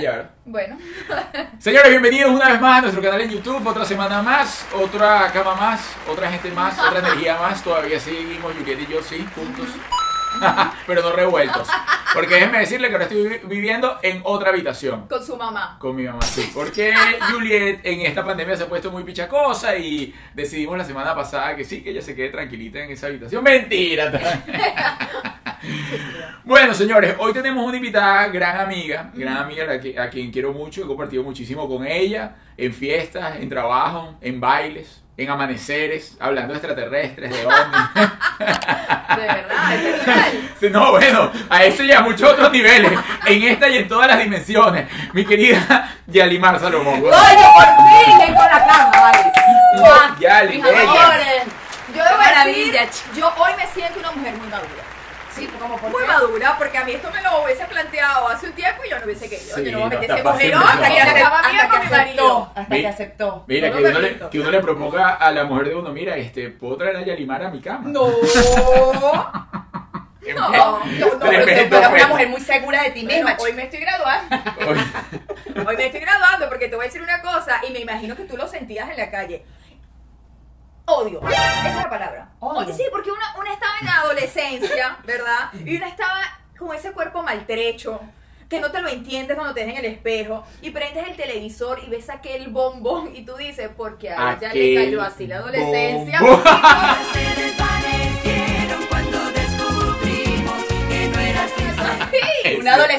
Allá, ¿verdad? Bueno, Señores, bienvenidos una vez más a nuestro canal en YouTube. Otra semana más, otra cama más, otra gente más, otra energía más. Todavía seguimos, Juliet y yo, sí, juntos. Pero no revueltos. Porque déjenme decirle que ahora estoy vi- viviendo en otra habitación. con su mamá. Con mi mamá, sí. Porque Juliet en esta pandemia se ha puesto muy pichacosa y decidimos la semana pasada que sí, que ella se quede tranquilita en esa habitación. ¡Mentira! Bueno, señores, hoy tenemos una invitada, gran amiga, gran amiga a, la que- a quien quiero mucho, he compartido muchísimo con ella, en fiestas, en trabajo, en bailes, en amaneceres, hablando de extraterrestres, de ovnis. De verdad, es No, bueno, a eso y a muchos otros niveles, en esta y en todas las dimensiones. Mi querida Yalimar Salomón. ¡Oye, por fin! ¡Ven con la cama, vale! Yali, Mis amores, yo debo maravilla, yo hoy me siento una mujer muy madura. Sí, como por Muy qué? madura, porque a mí esto me lo hubiese planteado hace un tiempo y yo no hubiese querido. Sí, yo no voy a no, ese mujerón hasta que acaba bien con mi marido. aceptó, hasta que aceptó. Mira, No que uno, le, que uno le proponga a la mujer de uno, mira, este, ¿puedo traer a Yalimar a mi cama? No. Qué No, no, no, Pero tú eres una mujer muy segura de ti Bueno, misma. hoy me estoy graduando. Hoy me estoy graduando porque te voy a decir una cosa y me imagino que tú lo sentías en la calle. Odio. Esa es la palabra. Odio. Sí, porque una, una estaba en adolescencia, ¿verdad? Y una estaba con ese cuerpo maltrecho. Que no te lo entiendes cuando te ves en el espejo y prendes el televisor y ves aquel bombón y tú dices, porque a ella le cayó así la adolescencia.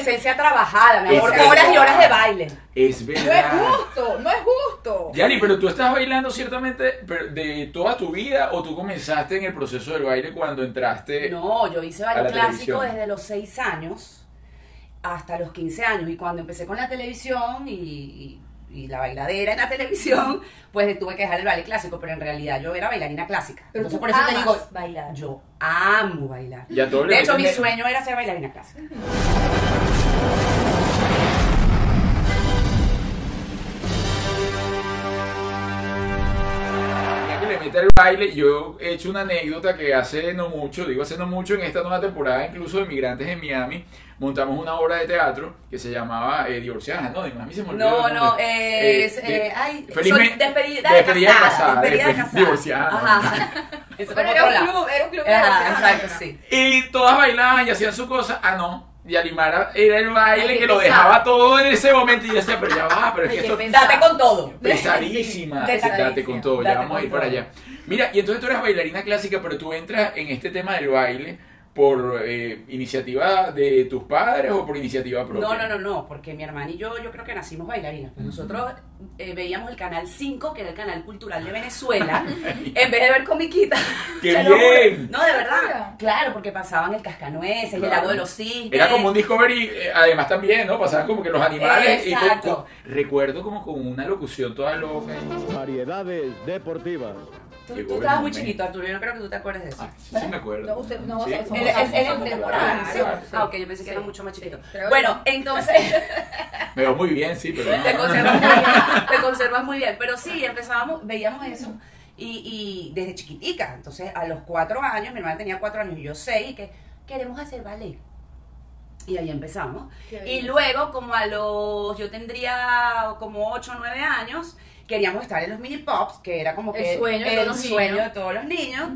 adolescencia trabajada, mi amor. Exacto. Horas y horas de baile. es No es verdad. justo, no es justo. Yali, pero tú estás bailando ciertamente de toda tu vida o tú comenzaste en el proceso del baile cuando entraste. No, yo hice baile clásico televisión. desde los 6 años hasta los 15 años. Y cuando empecé con la televisión y, y- y la bailadera en la televisión, pues tuve que dejar el baile clásico. Pero en realidad yo era bailarina clásica. Pero Entonces tú por eso te digo, bailar. yo amo bailar. Y a todos De hecho, mi sueño era ser bailarina clásica. El baile, yo he hecho una anécdota que hace no mucho, digo hace no mucho, en esta nueva temporada incluso de Migrantes en Miami, montamos una obra de teatro que se llamaba eh, Divorciadas Anónimas. A mí se me olvidó No, no, es. Eh, eh, de- ay, felizmente- soy despedida de despedida casada. casada, Despedida de casada. divorciada, ¿no? Ajá. Por era un club, era un club Ajá, divorciadas exacto, sí. Y todas bailaban y hacían su cosa. Ah, no. Y Alimara era el baile que lo dejaba todo en ese momento. Y yo decía, pero ya va, pero es que esto. Date con todo. pesadísima. Sí, Date con todo, ya vamos a ir para todo. allá. Mira, y entonces tú eres bailarina clásica, pero tú entras en este tema del baile por eh, iniciativa de tus padres o por iniciativa propia. No, no, no, no, porque mi hermana y yo, yo creo que nacimos bailarinas. Pues nosotros eh, veíamos el canal 5, que era el canal cultural de Venezuela, en vez de ver comiquitas. ¡Qué bien! No, de verdad. Claro. Porque pasaban el cascanueces, el Claro. lago de los cisnes. Era como un Discovery, eh, además también, ¿no? Pasaban como que los animales. Y con- Exacto. con- recuerdo como con una locución toda loca. Variedades deportivas. Tú, estabas muy chiquito, Arturo, yo no creo que tú te acuerdes de eso. Ah, sí, sí me acuerdo. No, usted- no, Sí, somos- somos sí. Ah, ok, yo pensé que era mucho más chiquito. Pero Bueno, entonces... Me veo muy bien, sí, pero no. te conservas muy bien, te conservas muy bien. Pero sí, empezábamos, veíamos eso. Y, y desde chiquitica, entonces a los cuatro años, mi hermana tenía cuatro años y yo seis, y que queremos hacer ballet. Y ahí empezamos. Y luego, como a los, yo tendría como ocho o nueve años, queríamos estar en los mini pops, que era como El que sueño de el todos los sueño niños. de todos los niños.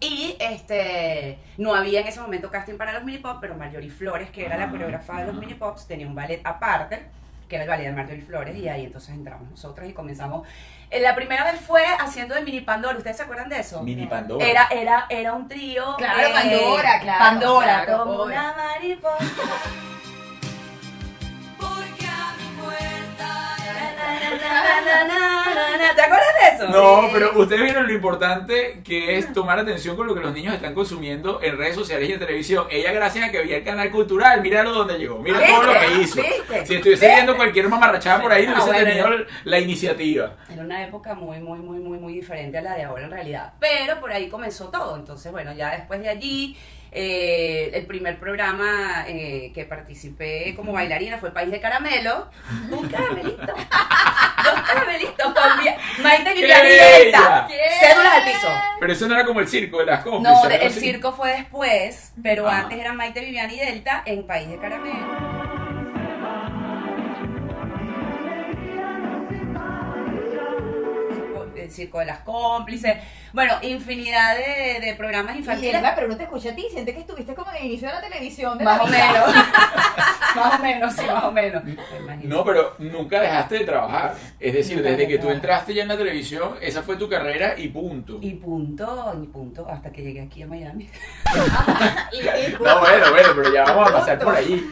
Y este no había en ese momento casting para los mini pops, pero Marjorie Flores, que era la coreógrafa de los mini pops, tenía un ballet aparte, que era el ballet de Marjorie Flores, y ahí entonces entramos nosotras y comenzamos. Eh, La primera vez fue haciendo de mini Pandora, ¿ustedes se acuerdan de eso? Mini Pandora. Era, era, era un trío. Claro, Pandora, claro, Pandora, claro, como obvio. una mariposa. ¿Te acuerdas de eso? No, pero ustedes vieron lo importante que es tomar atención con lo que los niños están consumiendo en redes sociales y en televisión. Ella, gracias a que veía el canal cultural, míralo donde llegó, mira todo lo que hizo. Si estuviese viendo cualquier mamarrachada por ahí, No, hubiese bueno, tenido la iniciativa. Era una época muy, muy, muy, muy, muy diferente a la de ahora en realidad. Pero por ahí comenzó todo. Entonces, bueno, ya después de allí, eh, el primer programa eh, que participé como bailarina fue País de Caramelo. Un caramelito. Dos caramelitos Via- Maite Viviani ¡Qué Delta. bella! Cédulas al piso. Pero eso no era como el circo de las cómplices. No, el así. circo fue después, pero antes era Maite Viviani Delta en País de Caramelo. El circo de las cómplices. Bueno, infinidad de, de programas Y infantiles. Elba, pero no te escuché a ti, siente que estuviste como en el inicio de la televisión. De Más la o vida. menos. más o menos, sí, más o menos. No, pero nunca dejaste de trabajar. Es decir, Nunca desde que tú entraste ya en la televisión, esa fue tu carrera y punto. Y punto, y punto, hasta que llegué aquí a Miami. No, bueno, bueno, pero ya vamos a pasar por allí.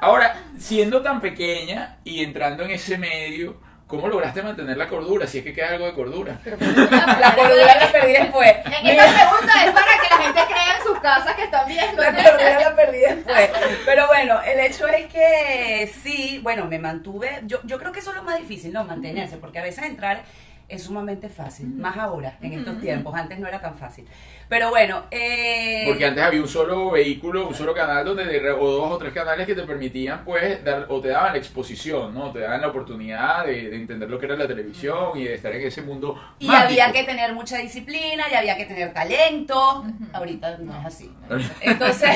Ahora, siendo tan pequeña y entrando en ese medio, ¿cómo lograste mantener la cordura? Si es que queda algo de cordura. Pero, La cordura la perdí después. En Mira. esta pregunta es para que la gente crea en sus casas que están viendo. La cordura la perdí después. Pero bueno, el hecho es que sí, bueno, me mantuve. Yo, yo creo que eso es lo más difícil, ¿no? Mantenerse, porque a veces entrar es sumamente fácil, más ahora, en estos tiempos. Antes no era tan fácil. Pero bueno, eh, Porque antes había un solo vehículo, un solo canal donde de- o dos o tres canales que te permitían pues dar o te daban la exposición, ¿no? Te daban la oportunidad de, de entender lo que era la televisión y de estar en ese mundo y mágico. había que tener mucha disciplina, y había que tener talento. Ahorita no es así. Entonces,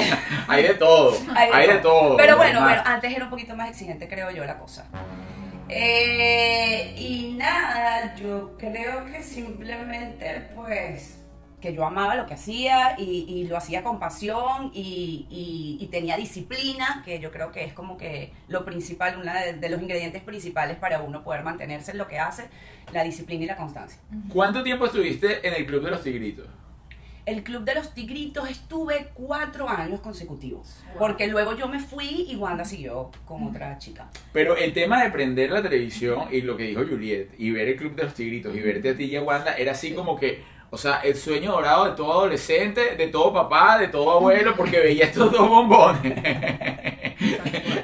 hay de todo, hay de, todo. Pero bueno, bueno, antes era un poquito más exigente, creo yo, la cosa. Eh, y nada, yo creo que simplemente, pues, que yo amaba lo que hacía y, y lo hacía con pasión y, y- y tenía disciplina, que yo creo que es como que lo principal, uno de, de los ingredientes principales para uno poder mantenerse en lo que hace, la disciplina y la constancia. ¿Cuánto tiempo estuviste en el Club de los Tigritos? El Club de los Tigritos estuve cuatro años consecutivos, porque luego yo me fui y Wanda siguió con otra chica. Pero el tema de prender la televisión y lo que dijo Juliet y ver el Club de los Tigritos y verte a ti y a Wanda era así como que, o sea, el sueño dorado de todo adolescente, de todo papá, de todo abuelo, porque veía estos dos bombones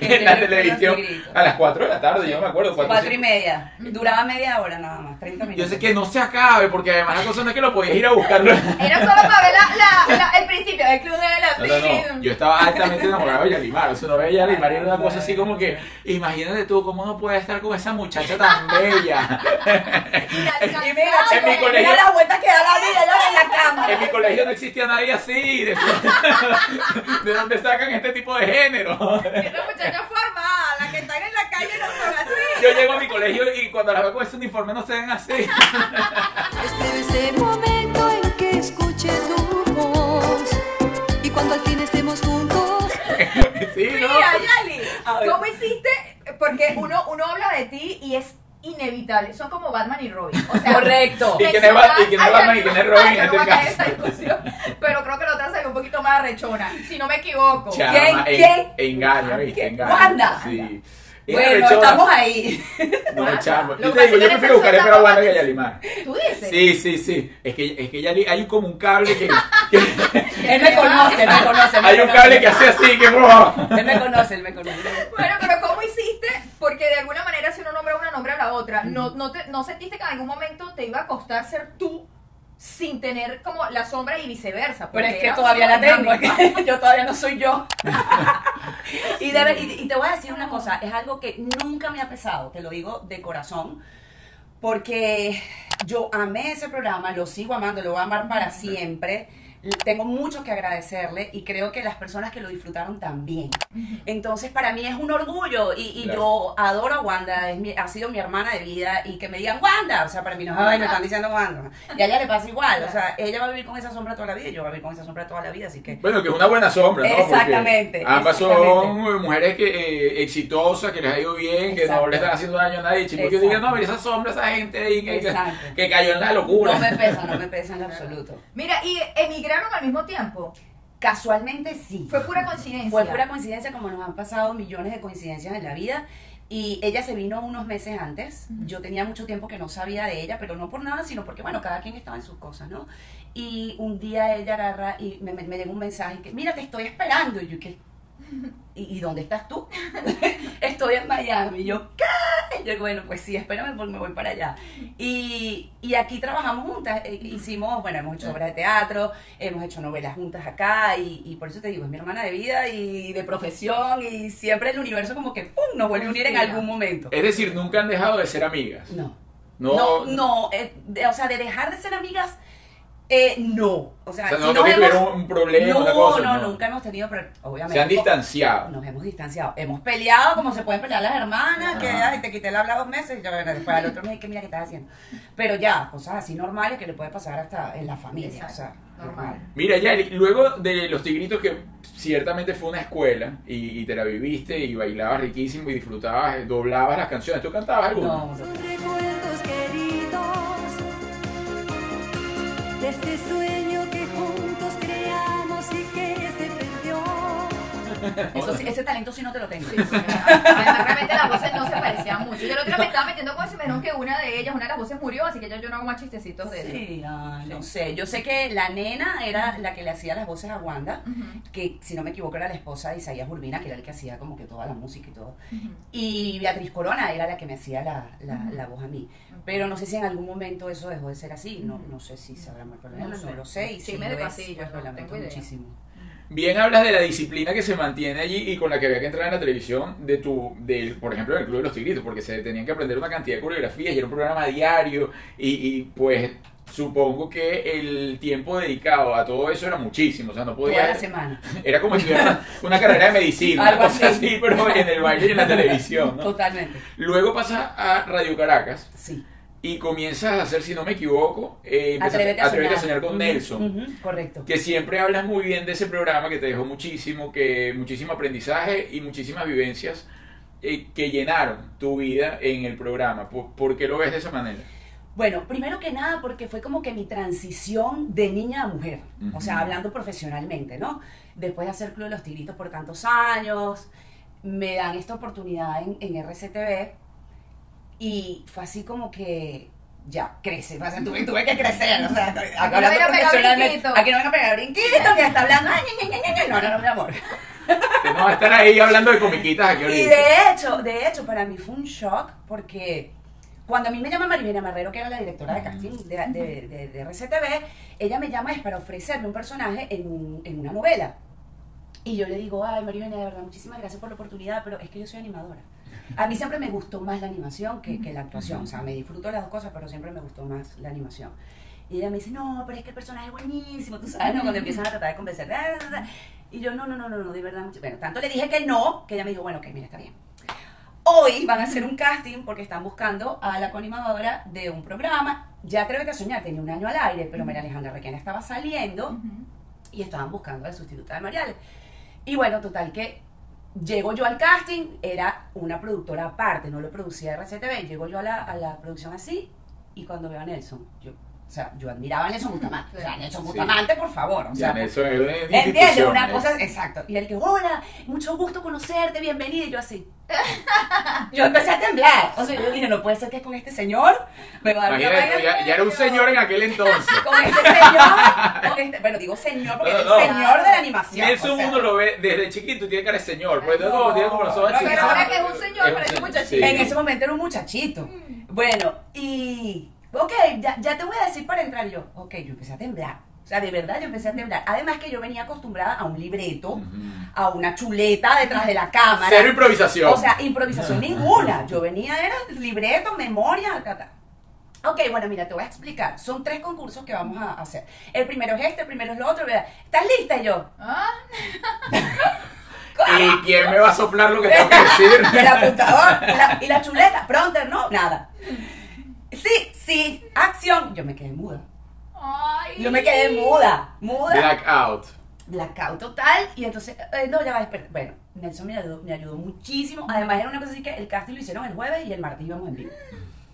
en la televisión a las 4 de la tarde, yo me acuerdo. cuatro, Cuatro y cinco. media. Duraba media hora nada más, 30 Yo minutos. sé que no se acabe, porque además la cosa no es que lo podías ir a buscarlo. Era solo para ver la, la- la- el principio del club de la No, no, no. Yo estaba altamente enamorado de Yalimar. O sea, no veía a Yalimar y era una cosa así como que, imagínate tú cómo no puedes estar con esa muchacha tan bella. Y mira, En mi mira colegio- la vuelta que da la yo en la cama. En mi colegio no existía nadie así. ¿De, de dónde sacan este tipo de género? Esta muchacha formada, la que están en la calle no son así. Yo llego a mi colegio y cuando las veo con ese uniforme no se ven así. Espero ese momento en que escuche tu voz y cuando al fin estemos juntos. Sí, ¿no? Mira, Yali. ¿cómo hiciste? Porque uno, uno habla de ti y es inevitable. Son como Batman y Robin. O sea, Correcto. ¿Y quién es Bat- y quién es Ay, Batman y quién es Robin en este caso? Pero creo que la otra salió un poquito más arrechona, si no me equivoco. Chama, ¿Quién? en- ¿Quién? Engaña, ¿viste? ¿Quién? Engaña. Wanda. Sí. Bueno, estamos ahí. No, chamo. Lo Yo te digo, yo prefiero buscar eres espero a Wanda que Yalimar. ¿Tú dices? Sí, sí, sí. Es que, es que ya li- hay como un cable que. que- Él me conoce, él me conoce. hay un cable que hace así, que. ¡wow! Él me conoce, él me conoce. Bueno, pero ¿cómo hiciste? Porque de alguna manera si uno nombra una, nombra la otra. No, no, te, ¿No sentiste que en algún momento te iba a costar ser tú sin tener como la sombra y viceversa? Pero es Porque que todavía la tengo, es que yo todavía no soy yo. y, de ver- y- y te voy a decir una cosa, es algo que nunca me ha pesado, te lo digo de corazón, porque yo amé ese programa, lo sigo amando, lo voy a amar para siempre. Tengo mucho que agradecerle y creo que las personas que lo disfrutaron también. Entonces, para mí es un orgullo y, y Claro. yo adoro a Wanda, es mi- ha sido mi hermana de vida y que me digan Wanda, o sea, para mí no, ay, me están diciendo Wanda. Y a ella le pasa igual, o sea, ella va a vivir con esa sombra toda la vida y yo voy a vivir con esa sombra toda la vida, así que... Bueno, que es una buena sombra, ¿no? Porque Exactamente, ambas exactamente. son mujeres que, eh, exitosas, que les ha ido bien, que no le están haciendo daño a nadie. Chicos que digan, no, mira esa sombra, esa gente ahí que, que, que cayó en la locura. No me pesa, no me pesa en absoluto. Mira, y emigraron al mismo tiempo. Casualmente sí. Fue pura coincidencia. Fue pura coincidencia, como nos han pasado millones de coincidencias en la vida. Y ella se vino unos meses antes. Yo tenía mucho tiempo que no sabía de ella, pero no por nada, sino porque, bueno, cada quien estaba en sus cosas, ¿no? Y un día ella agarra y me, me, me llega un mensaje que, mira, te estoy esperando. Y yo, ¿qué? ¿Y, y dónde estás tú? estoy en Miami. Y yo, ¿qué? Y yo, bueno, pues sí, espérame porque me voy para allá. Y, y aquí trabajamos juntas. eh, Hicimos, bueno, hemos hecho obras de teatro, hemos hecho novelas juntas acá. Y, y por eso te digo, es mi hermana de vida y de profesión. Y siempre el universo como que, ¡pum!, nos vuelve a unir en algún momento. Es decir, nunca han dejado de ser amigas. No. No, No, no, eh, de- o sea, de dejar de ser amigas, eh, no. O sea, O sea, si no, no nos que hemos- tuvieron un problema, no, una cosa. no, nunca hemos tenido, pero obviamente. Se han distanciado. Nos hemos distanciado. Hemos peleado como se pueden pelear las hermanas, que Ajá. ay, te quité el habla dos meses y ya, bueno, después al otro mes, que mira qué estás haciendo. Pero ya, cosas así normales que le puede pasar hasta en la familia. Exacto, O sea, normal. normal. Mira, Yari, luego de Los Tigritos, que ciertamente fue una escuela y, y te la viviste y bailabas riquísimo y disfrutabas, doblabas las canciones. ¿Tú cantabas alguna? No, no. De este Eso sí, ese talento sí no te lo tengo. Sí, sí, Además, realmente las voces no se parecían mucho. Yo el otro día me estaba metiendo con eso y me dijeron que una de ellas, una de las voces murió, así que ya yo no hago más chistecitos de. Sí, ay, no sé. Yo sé que la nena era la que le hacía las voces a Wanda, que si no me equivoco era la esposa de Isaías Urbina, que era el que hacía como que toda la música y todo. Y Beatriz Corona era la que me hacía la, la, la voz a mí. Pero no sé si en algún momento eso dejó de ser así. No, no sé si se habrá muerto No no, lo sé. Y si Chisme lo de es, pasillo, pues lo lamento muchísimo. Bien hablas de la disciplina que se mantiene allí y con la que había que entrar en la televisión de tu, del, por ejemplo, del Club de los Tigritos, porque se tenían que aprender una cantidad de coreografías y era un programa diario y, y, pues supongo que el tiempo dedicado a todo eso era muchísimo, o sea, no Toda podía... la semana. Era como estudiar una, una carrera de medicina, Algo así. así, pero en el baile y en la televisión, ¿no? Totalmente. Luego pasas a Radio Caracas Sí. Y comienzas a hacer, si no me equivoco, eh, empezaste- Atrévete a soñar. soñar con Nelson. correcto. Que siempre hablas muy bien de ese programa que te dejó muchísimo, que muchísimo aprendizaje y muchísimas vivencias eh, que llenaron tu vida en el programa. ¿Por, por qué lo ves de esa manera? Bueno, primero que nada porque fue como que mi transición de niña a mujer, o sea, hablando profesionalmente, ¿no? Después de hacer Club de los Tigritos por tantos años, me dan esta oportunidad en, en RCTV y fue así como que ya, crece, o sea, tuve, tuve que crecer, o sea, Aquí no hablando venga a pegar profesionalmente, brinquito. aquí no venga a pegar brinquito, que está hablando, ay, no, no, no, mi amor. Que no va a estar ahí hablando de comiquitas aquí Y de hecho, de hecho, para mí fue un shock porque cuando a mí me llama Maribela Marrero, que era la directora de casting de, de, de- de RCTV, ella me llama es para ofrecerme un personaje en, un- en una novela. Y yo le digo, ay Maribela, de verdad, muchísimas gracias por la oportunidad, pero es que yo soy animadora. A mí siempre me gustó más la animación que, que la actuación. O sea, me disfruto las dos cosas, pero siempre me gustó más la animación. Y ella me dice, no, pero es que el personaje es buenísimo, tú sabes, ¿no? Cuando empiezan a tratar de convencer. Y yo, no, no, no, no, no, de verdad. mucho- Bueno, tanto le dije que no, que ella me dijo, bueno, ok, mira, está bien. Hoy van a hacer un casting porque están buscando a la coanimadora de un programa. Ya Atrévete a Soñar tenía un año al aire, pero María Alejandra Requena estaba saliendo Ujú. y estaban buscando a la sustituta de Mariales. Y bueno, total que llego yo al casting, era una productora aparte, no lo producía RCTV, llego yo a la, a la producción así y cuando veo a Nelson, yo, o sea, yo admiraba a Nelson Bustamante, o sea, Nelson Sí. Bustamante, por favor, o Ya, sea, Nelson es una ¿Entiendes? Una ¿eh? cosa, exacto. Y él que, hola, mucho gusto conocerte, bienvenida. Y yo así. Yo empecé a temblar. O sea, yo dije, no puede ser que con este señor me va a dar una Imagínate, vaina ya, ya era un señor en aquel entonces. Con este señor, con este, bueno, digo señor porque No, es el señor de la animación. Nelson o sea. uno lo ve desde chiquito, tiene cara de señor. Pues no, tiene como los ojos pero ahora que es un señor, Es parece un muchachito. sí. En ese momento era un muchachito. Bueno, y. Ok, ya, ya te voy a decir para entrar. Yo, ok, yo empecé a temblar. O sea, de verdad, yo empecé a temblar. Además, que yo venía acostumbrada a un libreto, a una chuleta detrás de la cámara. Cero improvisación. O sea, improvisación ninguna. Yo venía, era libreto, memoria, ta, ta. Ok, bueno, mira, te voy a explicar. Son tres concursos que vamos a hacer. El primero es este, el primero es lo otro. ¿verdad? ¿Estás lista? Y yo, Ah, ¿Y quién me va a soplar lo que tengo que decir? el apuntador y la, y la chuleta, pronter, no, nada. Sí, sí, acción. Yo me quedé muda. Ay. Yo me quedé muda, muda. Blackout. blackout total y entonces, eh, no, ya va, espera. Bueno, Nelson me ayudó, me ayudó muchísimo. Además era una cosa así que el casting lo hicieron el jueves y el martes íbamos en vivo.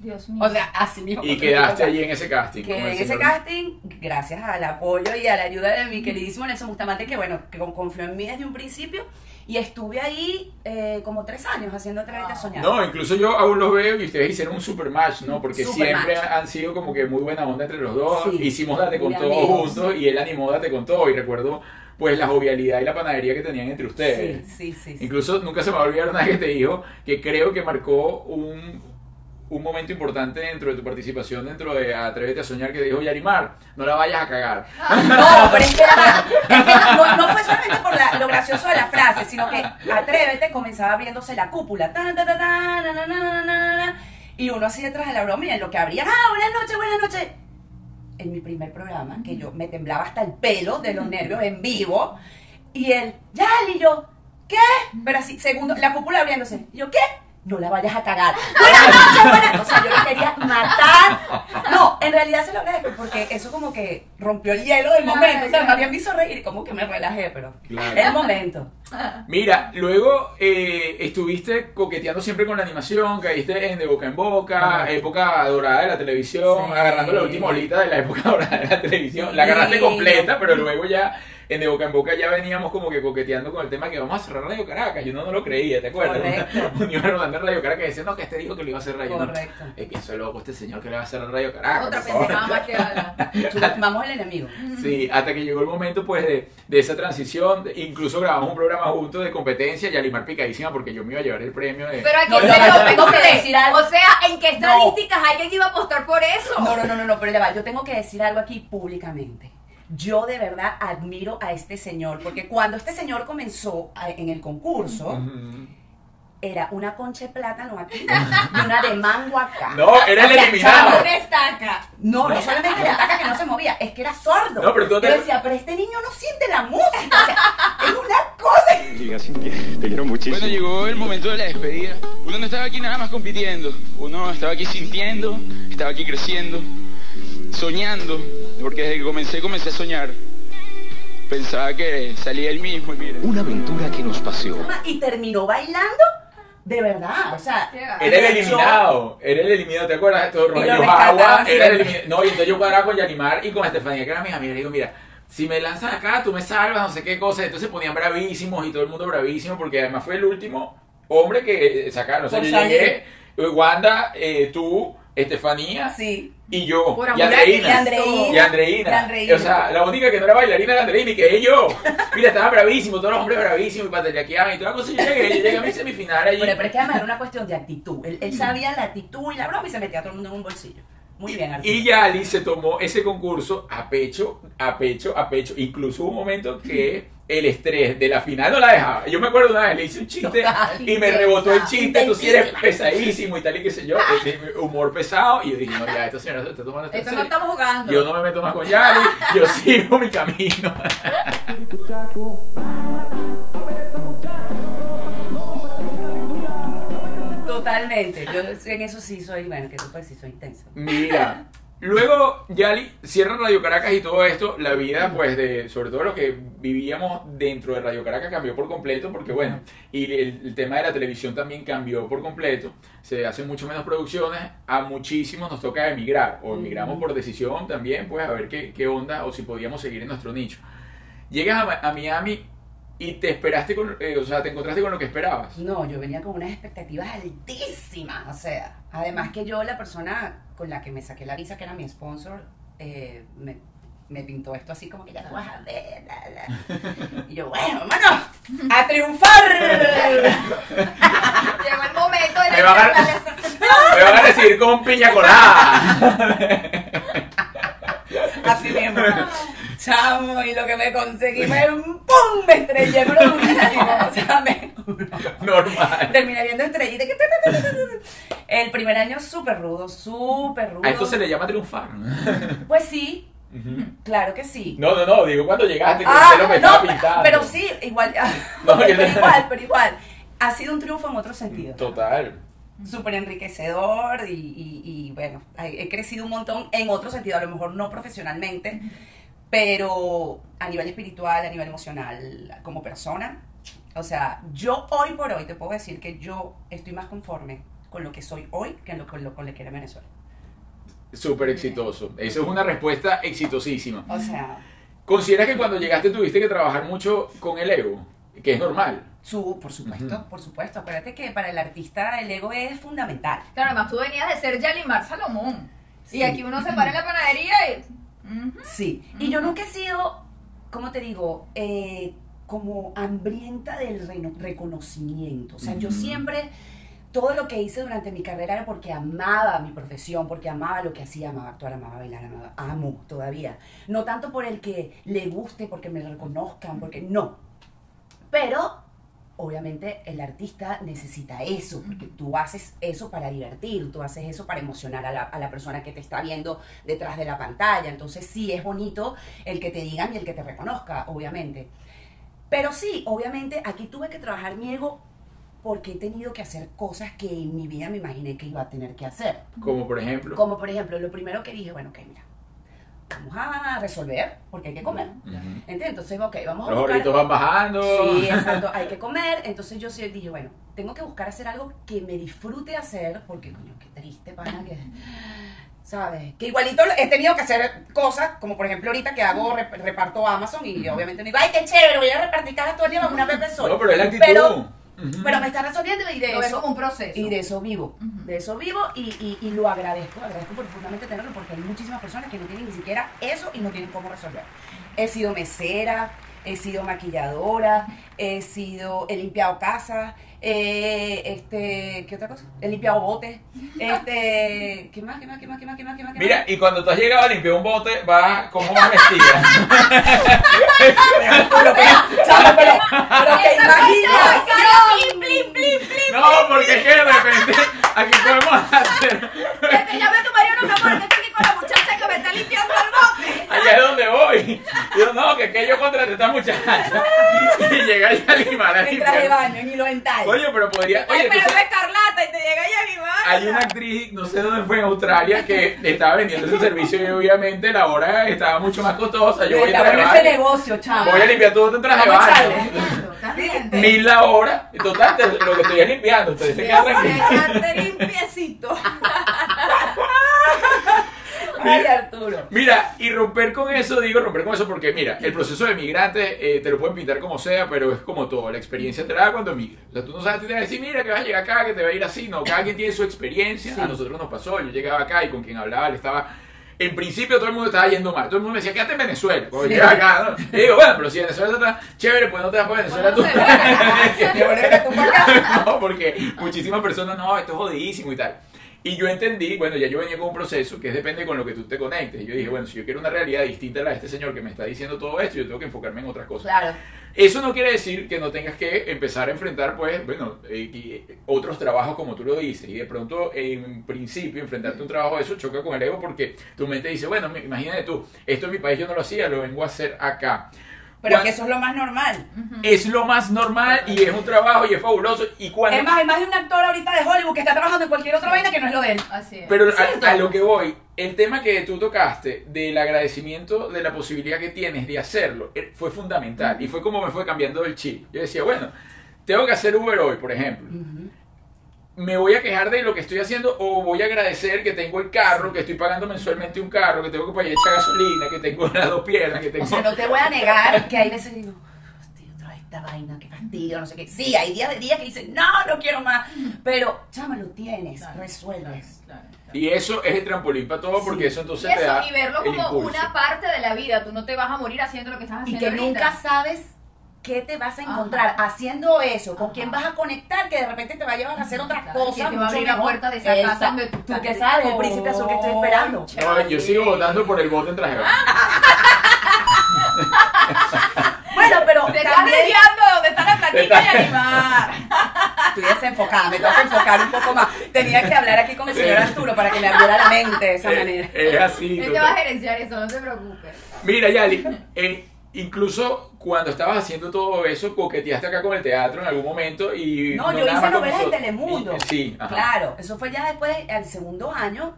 Dios mío. O sea, así mismo. Y quedaste allí en ese casting. Que con en ese casting, gracias al apoyo y a la ayuda de mi queridísimo Nelson Bustamante, que bueno, que con- confió en mí desde un principio, y estuve ahí eh, como tres años haciendo Atrévete a Soñar. No, incluso yo aún los veo y ustedes hicieron un super match, ¿no? Porque Super siempre match. han sido como que muy buena onda entre los dos. Sí. Hicimos Date con todo juntos y él animó Date con todo. Y recuerdo pues la jovialidad y la panadería que tenían entre ustedes. Sí, sí, sí. sí. Incluso nunca se me va a olvidar una vez que te dijo que creo que marcó un, un momento importante dentro de tu participación dentro de Atrévete a Soñar que dijo Yarimar, no la vayas a cagar. No, pero es que, era- es que no, no fue solamente por lo gracioso de la frase, sino que Atrévete comenzaba abriéndose la cúpula. Y uno así detrás de la broma y en lo que abrían, ah, buenas noches, buenas noches. En mi primer programa, que yo me temblaba hasta el pelo de los nervios en vivo, y él, ya, y yo, ¿qué? Pero así, segundo, la cúpula abriéndose. Yo, ¿qué? No la vayas a cagar. Buenas noches, buenas O sea, yo lo quería matar. No, en realidad se lo agradezco porque eso como que rompió el hielo del momento. O sea, más bien me hizo reír y como que me relajé, pero Claro. el momento. Mira, luego eh, estuviste coqueteando siempre con la animación, caíste en De Boca en Boca, época dorada de la televisión, Sí. agarrando la última olita de la época dorada de la televisión. La agarraste Sí. completa, pero luego ya en De Boca en Boca ya veníamos como que coqueteando con el tema que vamos a cerrar Radio Caracas. Yo no, no lo creía, ¿te acuerdas? Correcto. Un iba rodando en Radio Caracas y no, que este dijo que lo iba a cerrar. Yo no, Correcto. es que soy loco este señor que le va a cerrar Radio Caracas. Otra por favor". pendejada más que. Subestimamos el enemigo. Sí, hasta que llegó el momento pues de, de esa transición, incluso grabamos un programa juntos de competencia, Yalimar picadísima porque yo me iba a llevar el premio de... Pero aquí No, no, tengo que decir algo. O sea, ¿en qué estadísticas alguien iba a apostar por eso? No, no, no, no, no, pero ya va, yo tengo que decir algo aquí públicamente. Yo de verdad admiro a este señor, porque cuando este señor comenzó a- en el concurso, era una concha de plátano aquí y una de mango acá. No, era el sea, eliminado. Una estaca. No, no solamente la taca que no se movía, es que era sordo. No, pero tú te- Yo decía, pero este niño no siente la música. O sea, es una cosa. Sin pie, te quiero muchísimo. Bueno, llegó el momento de la despedida. Uno no estaba aquí nada más compitiendo. Uno estaba aquí sintiendo, estaba aquí creciendo, soñando. Porque desde que comencé, comencé a soñar. Pensaba que salía el mismo y mira. Una aventura que nos paseó. Y terminó bailando de verdad. O sea, Era el eliminado, era el eliminado, ¿te acuerdas? Todo Y lo Rogelio rescataban Agua, era el eliminado. No, y entonces yo cuadraba con Yanimar y con Estefanía, que era mis amigas, le digo, mira, si me lanzas acá, tú me salvas, no sé qué cosa. Entonces ponían bravísimos y todo el mundo bravísimo, porque además fue el último hombre que eh, sacaron. O sea, yo llegué, Wanda, eh, tú, Estefanía sí. y yo, Por y Andreina. Y Andreina. Y Andreina. Y Andreina. O sea, la única que no era bailarina era Andreina y que yo. Mira, estaba bravísimo, todos los hombres bravísimos y pateleaqueaban y toda la cosa. Yo llegué, yo llegué a mi semifinal allí. Bueno, pero es que además era una cuestión de actitud. Él, él sabía la actitud y la broma y se metía a todo el mundo en un bolsillo. Muy bien, Arturo. Y Yali se tomó ese concurso a pecho, a pecho, a pecho. Incluso hubo un momento que el estrés de la final no la dejaba. Yo me acuerdo una vez, le hice un chiste Total, y me rebotó el chiste. Tú sí eres pesadísimo y tal y qué sé yo. eh, Humor pesado. Y yo dije, no, ya, esta señora se está tomando esto no estamos jugando. Yo no me meto más con Yali, yo sigo mi camino. Totalmente. Yo en eso sí soy, bueno, que tú puedes decir, soy intenso. Mira, luego Yali cierra Radio Caracas y todo esto, la vida pues de, sobre todo lo que vivíamos dentro de Radio Caracas cambió por completo porque bueno, y el, el tema de la televisión también cambió por completo, se hacen mucho menos producciones, a muchísimos nos toca emigrar o emigramos por decisión también pues a ver qué, qué onda o si podíamos seguir en nuestro nicho. Llegas a Miami y te esperaste con, eh, o sea, te encontraste con lo que esperabas. No, yo venía con unas expectativas altísimas. O sea, además que yo, la persona con la que me saqué la visa, que era mi sponsor, eh, me, me pintó esto así como que ya vas a ver. la, la. Y yo, bueno, hermano, a triunfar. Llegó el momento de Me van a- la Me van a decir con piña colada. Así mismo. Chamo, y lo que me conseguí fue un ¡pum! Me estrellé, pero durísimo. O sea, me... Normal. Terminé viendo estrellitas. que. El primer año súper rudo, súper rudo. A esto se le llama triunfar. Pues sí, claro que sí. No, no, no, digo cuando llegaste, que Ah, usted lo me no, estaba pero- sí, igual, No, pero igual, pero igual. Ha sido un triunfo en otro sentido. Total. súper enriquecedor y, y- y, bueno, he he crecido un montón en otro sentido, a lo mejor no profesionalmente, pero a nivel espiritual, a nivel emocional, como persona. O sea, yo hoy por hoy te puedo decir que yo estoy más conforme con lo que soy hoy que lo, con lo con lo que era Venezuela. Súper exitoso. Esa es una respuesta exitosísima. O sea, ¿Consideras que cuando llegaste tuviste que trabajar mucho con el ego? Que es normal. su, por supuesto, Ujú. por supuesto. Acuérdate que para el artista el ego es fundamental. Claro, además tú venías de ser Yalimar Salomón. Sí. Y aquí uno se para en la panadería y. Sí, y yo nunca he sido, ¿cómo te digo? Eh, como hambrienta del reconocimiento. O sea, yo siempre, todo lo que hice durante mi carrera era porque amaba mi profesión, porque amaba lo que hacía, amaba actuar, amaba bailar, amaba, amo todavía. No tanto por el que le guste, porque me reconozcan, porque no. Pero obviamente el artista necesita eso, porque tú haces eso para divertir, tú haces eso para emocionar a la, a la persona que te está viendo detrás de la pantalla. Entonces sí es bonito el que te digan y el que te reconozca, obviamente. Pero sí, obviamente aquí tuve que trabajar mi ego porque he tenido que hacer cosas que en mi vida me imaginé que iba a tener que hacer. Como por ejemplo. Como por ejemplo, lo primero que dije, bueno, ok, mira, vamos a resolver porque hay que comer. ¿Entiendes? Entonces, ok, vamos a Los buscar... gorritos van bajando. Sí, exacto, hay que comer. Entonces yo sí dije, bueno, tengo que buscar hacer algo que me disfrute hacer, porque coño, qué triste, pana, que. ¿Sabes? Que igualito he tenido que hacer cosas, como por ejemplo ahorita que hago rep- reparto Amazon y obviamente digo, ay, qué chévere, voy a repartir cajas todo el día con una Pepe Sol. No, pero es la actitud. Pero, Pero me está resolviendo y de Lo eso. como un proceso. Y de eso vivo, de eso vivo y, y, y lo agradezco, agradezco profundamente tenerlo porque hay muchísimas personas que no tienen ni siquiera eso y no tienen cómo resolver. He sido mesera, he sido maquilladora, he sido, he limpiado casa, eh, este, ¿qué otra cosa? He limpiado botes, este, ¿qué más, qué más, qué más, qué más, qué más, qué más? Mira, y cuando tú has llegado a limpiar un bote, vas, ¿cómo vas vestida? Pero, pero, pero, pero que imaginación. ¡Plim, plim, plim, plim! no, porque es que de repente aquí podemos hacer. Que te llame tu marido, no, mi amor, que estoy aquí con la muchacha me está limpiando el bote. Allá es donde voy. Y yo, no, que, que yo contraté a esta muchacha. Y llega ella a limar a Mi traje de limpiar. baño, ni lo entallo. Oye, pero podría. Oye, pero entonces, es escarlata y te llega Yalimar. hay una actriz, no sé dónde fue en Australia, que estaba vendiendo ese servicio y obviamente la hora estaba mucho más costosa. Yo voy a La traje buena ese baño. negocio. Voy a limpiar todo tu traje de Vamos a baño. Mil la hora. Y Total, te- lo que estoy es limpiando. Ustedes se quedan limpiecito. Ay, Arturo. Mira, y romper con eso, digo romper con eso porque, mira, el proceso de migrante eh, te lo pueden pintar como sea, pero es como todo, la experiencia te la da cuando migras. O sea, tú no sabes, tú te vas a decir, mira, que vas a llegar acá, que te va a ir así, no, cada quien tiene su experiencia. Sí. A nosotros nos pasó, yo llegaba acá y con quien hablaba le estaba... En principio todo el mundo estaba yendo mal, todo el mundo me decía, quédate en Venezuela. Cuando Sí. llega acá, ¿no? Y digo, bueno, pero si Venezuela está chévere, pues no te vas para Venezuela tú. No, porque muchísimas personas, no, esto es jodidísimo y tal. Y yo entendí, bueno, ya yo venía con un proceso que es depende con lo que tú te conectes. Y yo dije, bueno, si yo quiero una realidad distinta a la de este señor que me está diciendo todo esto, yo tengo que enfocarme en otras cosas. Claro. Eso no quiere decir que no tengas que empezar a enfrentar, pues, bueno, eh, eh, otros trabajos como tú lo dices. Y de pronto, en principio, enfrentarte a un trabajo de eso choca con el ego porque tu mente dice, bueno, imagínate tú, esto en mi país yo no lo hacía, lo vengo a hacer acá. Pero Cuan- que eso es lo más normal. Es lo más normal y es un trabajo y es fabuloso. Y cuando... Es más, hay más de un actor ahorita de Hollywood que está trabajando en cualquier otra vaina que no es lo de él. Así es. Pero a lo que voy, el tema que tú tocaste del agradecimiento de la posibilidad que tienes de hacerlo eh, fue fundamental y fue como me fue cambiando el chip. Yo decía, bueno, tengo que hacer Uber hoy, por ejemplo. ¿Me voy a quejar de lo que estoy haciendo o voy a agradecer que tengo el carro, que estoy pagando mensualmente un carro, que tengo que pagar echar gasolina, que tengo las dos piernas, que tengo... O sea, no te voy a negar que hay veces digo, hostia, otra vez esta vaina, qué fastidio, no sé qué. Sí, hay días de días que dicen, no, no quiero más. Pero, chama, lo tienes, Claro, resuelves. claro, claro. Y eso es el trampolín para todo porque Sí. eso entonces Y te da eso, y verlo como una parte de la vida. Tú no te vas a morir haciendo lo que estás Y haciendo. que ahorita. nunca sabes qué te vas a encontrar haciendo eso, con Ajá. quién vas a conectar, que de repente te va a llevar a hacer otras Claro, cosas. que te va a abrir la puerta de esa casa donde tú Tú que sabes, el príncipe azul que estoy esperando. No, yo sigo votando por el voto en traje. Bueno, pero Te estás desviando de donde está la platica y animar. Estoy desenfocada, me tengo que enfocar un poco más. Tenía que hablar aquí con el señor Arturo para que me abriera la mente de esa manera. Es, es así. Él te va a gerenciar eso, no te preocupes. Mira, Yali, eh, incluso cuando estabas haciendo todo eso, coqueteaste acá con el teatro en algún momento y... No, yo nada hice novelas en. Telemundo. Y- Sí, ajá. Claro, eso fue ya después, al segundo año,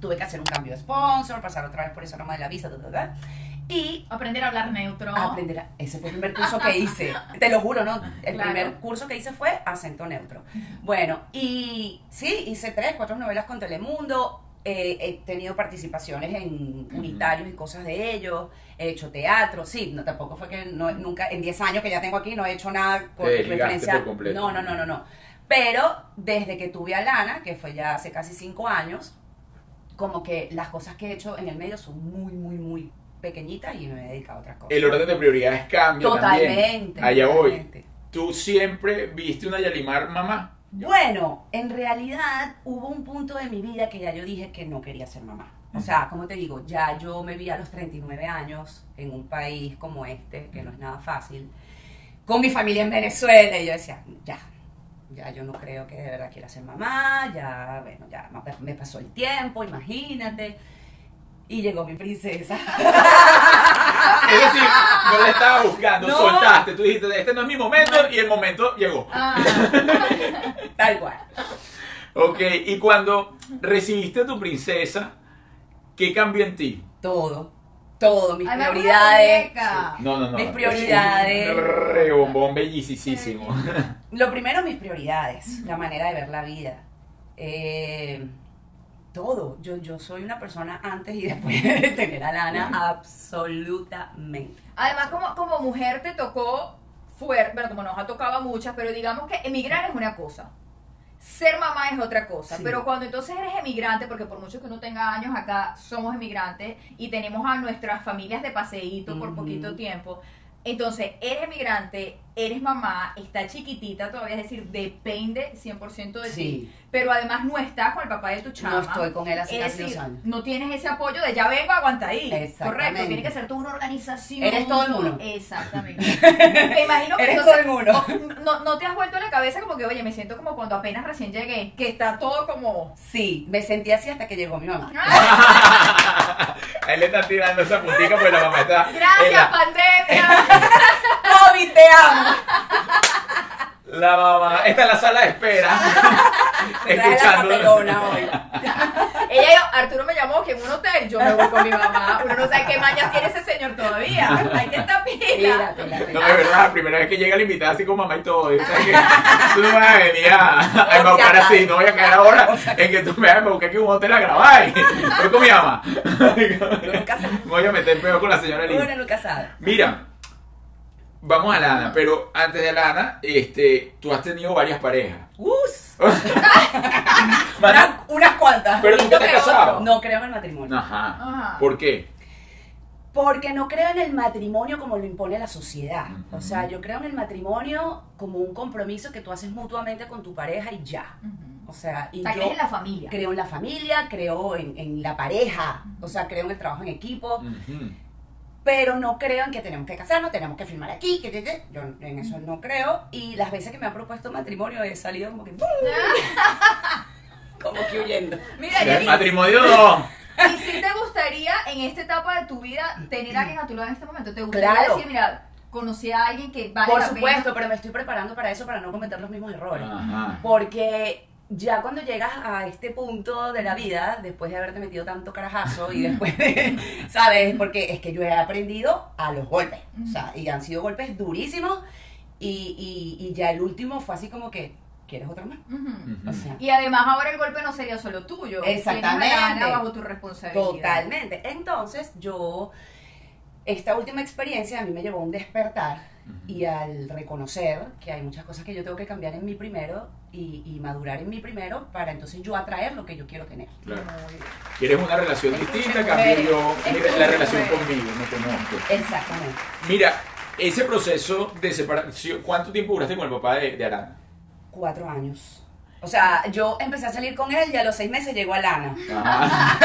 tuve que hacer un cambio de sponsor, pasar otra vez por esa norma de la visa, ta, ta, ta, y Aprender a hablar neutro. aprender a- Ese fue el primer curso que hice, te lo juro, ¿no? El Claro. primer curso que hice fue acento neutro. Bueno, y sí, hice tres, cuatro novelas con Telemundo, eh, he tenido participaciones en unitarios y cosas de ellos, he hecho teatro, sí, no, tampoco fue que no, nunca, en 10 años que ya tengo aquí, no he hecho nada con Te referencia. por completo. No, no, no, no, no. Pero desde que tuve a Lana, que fue ya hace casi cinco años, como que las cosas que he hecho en el medio son muy, muy, muy pequeñitas y me he dedicado a otras cosas. El orden de prioridades cambia también. Totalmente. Allá voy. totalmente. ¿Tú siempre viste una Yalimar mamá? Bueno, en realidad hubo un punto de mi vida que ya yo dije que no quería ser mamá. O sea, como te digo, ya yo me vi a los 39 años en un país como este, que no es nada fácil, con mi familia en Venezuela, y yo decía, ya, ya yo no creo que de verdad quiera ser mamá, ya, bueno, ya me pasó el tiempo, imagínate. Y llegó mi princesa. Es decir, no la estaba buscando, No. soltaste. Tú dijiste, este no es mi momento y el momento llegó. Ah, Tal cual. Ok, y cuando recibiste a tu princesa, ¿qué cambió en ti? Todo. Todo, mis prioridades. No, no, no. Mis prioridades. Es un rebombón bellísimo. Lo primero, mis prioridades, la manera de ver la vida. Eh, todo. Yo, yo soy una persona antes y después de tener a Lana, absolutamente. Además, como, como mujer te tocó fuerte, bueno, como nos ha tocado a muchas, pero digamos que emigrar es una cosa. Ser mamá es otra cosa, Sí. pero cuando entonces eres emigrante, porque por mucho que uno tenga años acá, somos emigrantes y tenemos a nuestras familias de paseíto por poquito tiempo, entonces eres emigrante, eres mamá, está chiquitita todavía, es decir, depende 100% de ti, pero además no estás con el papá de tu chama. No estoy con él hace Es casi decir, dos años. no tienes ese apoyo de ya vengo, aguanta ahí. Exactamente. Correcto, tiene que ser toda una organización. Eres todo el mundo. Exactamente. Me imagino que Eres entonces, todo el mundo. No, no, te has vuelto la cabeza como que, oye, me siento como cuando apenas recién llegué, que está todo como... Sí, me sentí así hasta que llegó mi mamá. A él le están tirando esa puntica porque la mamá está. Gracias, la- ¡Kobe, te amo! La mamá está en la sala de espera. La escuchando. papelona hoy. Ella dijo, Arturo me llamó que en un hotel yo me voy con mi mamá. Uno no sabe qué mañas tiene ese señor todavía. Hay que estar pila. No, de verdad, la primera vez que llega la invitada así con mamá y todo. O sea, que tú no me vas a venir a, a embaucar así, no voy a caer ahora en que tú me vas a embaucar aquí en un hotel a grabar. y Voy con mi mamá. Nunca sabe. Voy a meter peor con la señora Lina. Nunca sabe. Mira, vamos a Lana, pero antes de Lana, este, tú has tenido varias parejas. ¡Us! Una- unas cuantas. pero nunca te has casado. No creo en el matrimonio. Ajá. Ajá. ¿Por qué? Porque no creo en el matrimonio como lo impone la sociedad. O sea, yo creo en el matrimonio como un compromiso que tú haces mutuamente con tu pareja y ya. Ujú. O sea, y O sea, yo crees en la familia. creo en la familia, creo en, en la pareja, o sea, creo en el trabajo en equipo, Ujú. Pero no creo en que tenemos que casarnos, tenemos que firmar aquí, que, que, que. yo en eso no creo. Y las veces que me han propuesto matrimonio he salido como que... como que huyendo. Mira, El matrimonio no. ¿y si te gustaría en esta etapa de tu vida tener a alguien a tu lado en este momento? ¿Te gustaría Claro. decir, mira, conocí a alguien que vale Por la supuesto, pena? pero me estoy preparando para eso, para no cometer los mismos errores. Ajá. Porque ya cuando llegas a este punto de la vida, después de haberte metido tanto carajazo y después de, ¿sabes? Porque es que yo he aprendido a los golpes, o sea, y han sido golpes durísimos y, y, y ya el último fue así como que, ¿quieres otro más? O sea, Y además ahora el golpe no sería solo tuyo. Exactamente. Bajo tu responsabilidad. totalmente. Entonces yo, esta última experiencia a mí me llevó a un despertar y al reconocer que hay muchas cosas que yo tengo que cambiar en mí primero y, y madurar en mí primero para entonces yo atraer lo que yo quiero tener. Claro. Quieres una relación Escuchen, distinta, cambio mujeres. yo Escuchen, la relación mujeres. conmigo, no conozco. Exactamente. Mira, ese proceso de separación, ¿cuánto tiempo duraste con el papá de, de Arana? Cuatro años. O sea, yo empecé a salir con él y a los seis meses llegó a Lana. Ajá.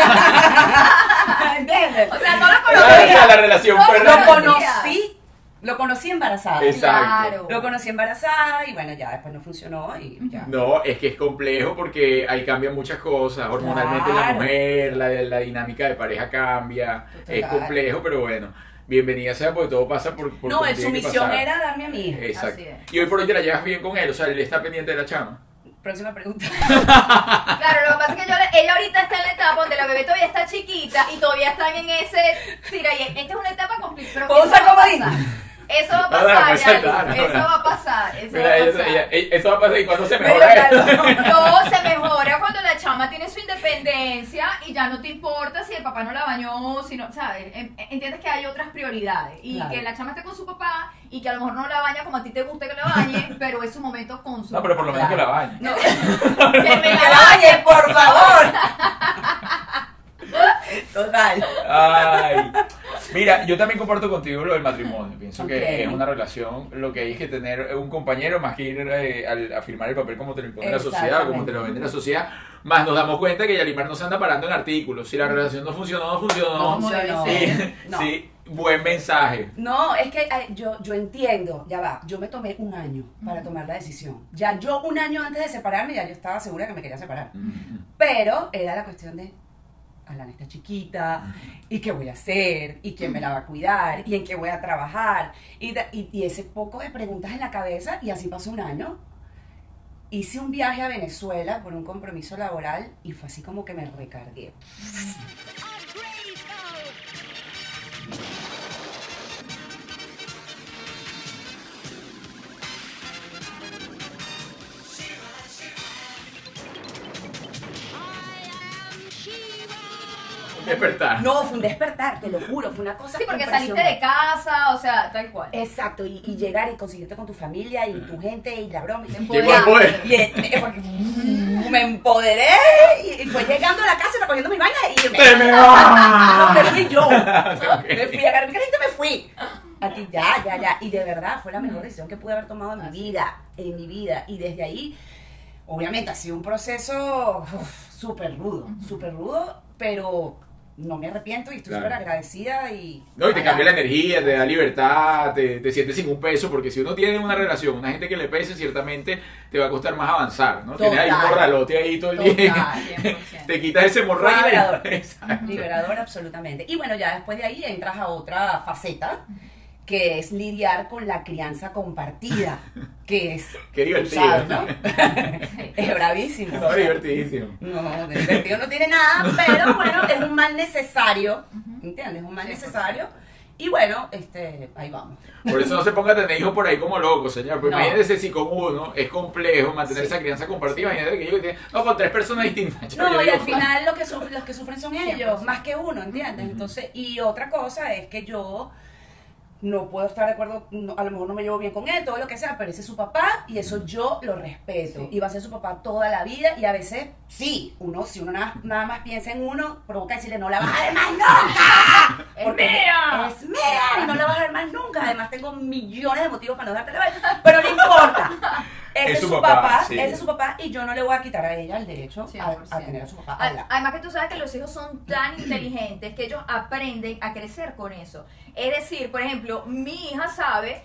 ¿Entiendes? O sea, no lo conocía. la relación No, Lo conocí Lo conocí embarazada. Exacto. Claro. Lo conocí embarazada y bueno, ya después no funcionó y ya. No, es que es complejo porque ahí cambian muchas cosas. Hormonalmente la mujer, la, la dinámica de pareja cambia. Es complejo, pero bueno. Bienvenida sea porque todo pasa por. por No, su misión era darme a mi hija. Exacto. Así es. Y hoy por hoy te la llevas bien con él, o sea, él está pendiente de la chama. Próxima pregunta. Claro, lo que pasa es que yo le- ella ahorita está en la etapa donde la bebé todavía está chiquita y todavía están en ese tira y esta es una etapa complicada. ¿Puedo usar? Eso va a pasar, pues, Yali, claro, eso va a pasar, eso Mira, va a pasar. ella- ella- eso va a pasar y cuando se mejora esto. No, se mejora cuando chama tiene su independencia y ya no te importa si el papá no la bañó, si no, ¿sabes? En- Entiendes que hay otras prioridades y Claro. que la chama esté con su papá y que a lo mejor no la baña como a ti te gusta que la bañe, pero es su momento con su No, pero por lo menos que la bañe. No, que me ¡Que la la bañe, por favor! Total. Ay. Mira, yo también comparto contigo lo del matrimonio. Pienso Ok. que es una relación, lo que hay es que tener un compañero más que ir eh, al- a firmar el papel como te lo impone la sociedad, como te lo vende la sociedad. Más nos damos cuenta que Yalimar no se anda parando en artículos. Si la relación no funcionó, no funcionó. No funcionó. Sí, No. sí, buen mensaje. No, es que eh, yo, yo entiendo, ya va, yo me tomé un año para tomar la decisión. Ya yo un año antes de separarme, ya yo estaba segura que me quería separar. Pero era la cuestión de, Alana está chiquita, ¿y qué voy a hacer? ¿Y quién me la va a cuidar? ¿Y en qué voy a trabajar? Y, de- y, y ese poco de preguntas en la cabeza, y así pasó un año. Hice un viaje a Venezuela por un compromiso laboral y fue así como que me recargué. Despertar. No, fue un despertar, te lo juro, fue una cosa Sí, porque saliste de casa, o sea, tal cual. Exacto, y, y llegar y conseguirte con tu familia y tu gente y la broma. Y, y, eh, me- porque, me empoderé y, y fue llegando a la casa recogiendo mi vaina y me, ¡Te me va! me fui yo. Me fui, agarré mi carrito y me fui. Aquí ya, ya, ya. Y de verdad fue la mejor decisión que pude haber tomado en mi vida, en mi vida. Y desde ahí, obviamente ha sido un proceso súper rudo, súper rudo, pero no me arrepiento y estoy Claro. súper agradecida y... No, y te cambia la energía, te da libertad, te, te sientes sin un peso, porque si uno tiene una relación, una gente que le pese, ciertamente te va a costar más avanzar, ¿no? Tienes ahí un Total. morralote ahí todo el Total, día, 100%. te quitas ese morral. liberador. Liberador absolutamente. Y bueno, ya después de ahí entras a otra faceta, que es lidiar con la crianza compartida, que es... Qué divertido. ¿no? es bravísimo. No, divertidísimo. No, de divertido no tiene nada, pero bueno, es un mal necesario, ¿entiendes? Un mal necesario. Y bueno, este, ahí vamos. Por eso no se ponga a tener hijos por ahí como locos, señor. Pues No. imagínese si con uno es complejo mantener Sí. esa crianza compartida. Imagínate que yo que tiene- no, con tres personas distintas. Yo No, y al final lo que sufren, los que sufren son ellos, 100%. más que uno, ¿entiendes? Entonces, y otra cosa es que yo no puedo estar de acuerdo, no, a lo mejor no me llevo bien con él, todo lo que sea, pero ese es su papá y eso yo lo respeto. Sí. Y va a ser su papá toda la vida y a veces, sí, uno, si uno nada, nada más piensa en uno, provoca decirle, no la vas a ver más nunca. ¡Es mía! Es mía y no la vas a ver más nunca. Además tengo millones de motivos para no darte la ver, pero no importa. Ese es, su papá, sí. ese es su papá y yo no le voy a quitar a ella el derecho a, 100%. a tener a su papá. Además que tú sabes que los hijos son tan inteligentes que ellos aprenden a crecer con eso. Es decir, por ejemplo, mi hija sabe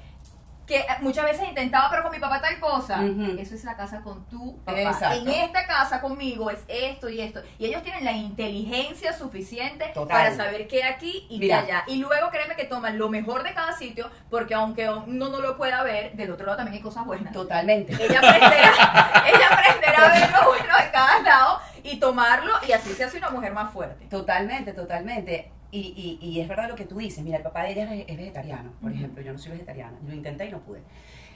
que muchas veces intentaba, pero con mi papá tal cosa. Eso es la casa con tu papá. Exacto. En esta casa conmigo es esto y esto. Y ellos tienen la inteligencia suficiente Total. para saber qué aquí y qué allá. Y luego créeme que toman lo mejor de cada sitio, porque aunque uno no lo pueda ver, del otro lado también hay cosas buenas. Totalmente. Ella aprenderá, ella aprenderá a ver lo bueno de cada lado y tomarlo y así se hace una mujer más fuerte. Totalmente, totalmente. Y, y, y es verdad lo que tú dices. Mira, el papá de ella es, ve- es vegetariano, por ejemplo. Yo no soy vegetariana. Lo intenté y no pude.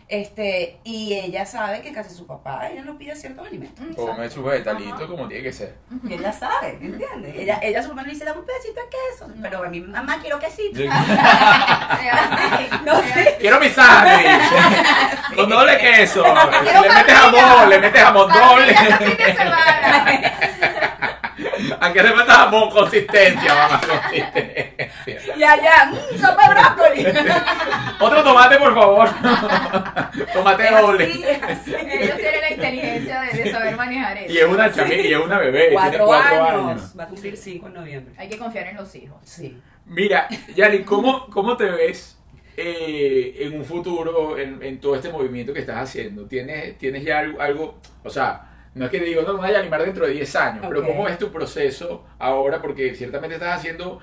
Este, y ella sabe que en casa de su papá ella no pide ciertos alimentos. Come su vegetalito como tiene que ser. Y ella sabe, ¿entiendes? Ella, ella a su mamá le dice, dame un pedacito de queso. Pero a mi mamá quiero quesito. No sé. Quiero mi sándwich. Con doble queso. Quiero Le metes jamón, le metes jamón doble. Parrilla este fin de semana. Aquí hace falta jamón, consistencia, mamá, consistencia. Y allá, mmm, sopa de brócoli. Otro tomate, por favor. Tomate Es doble. Ellos tienen la inteligencia de, de saber manejar eso. Y es una chamilla, y es una bebé. tiene Cuatro, cuatro años. años. Va a cumplir cinco en noviembre. Hay que confiar en los hijos. Sí. Mira, Yali, ¿cómo, ¿cómo te ves eh, en un futuro, en, en todo este movimiento que estás haciendo? ¿Tienes, tienes ya algo, algo- o sea, no es que te digo, no, me voy a animar dentro de 10 años, pero. ¿cómo es tu proceso ahora? Porque ciertamente estás haciendo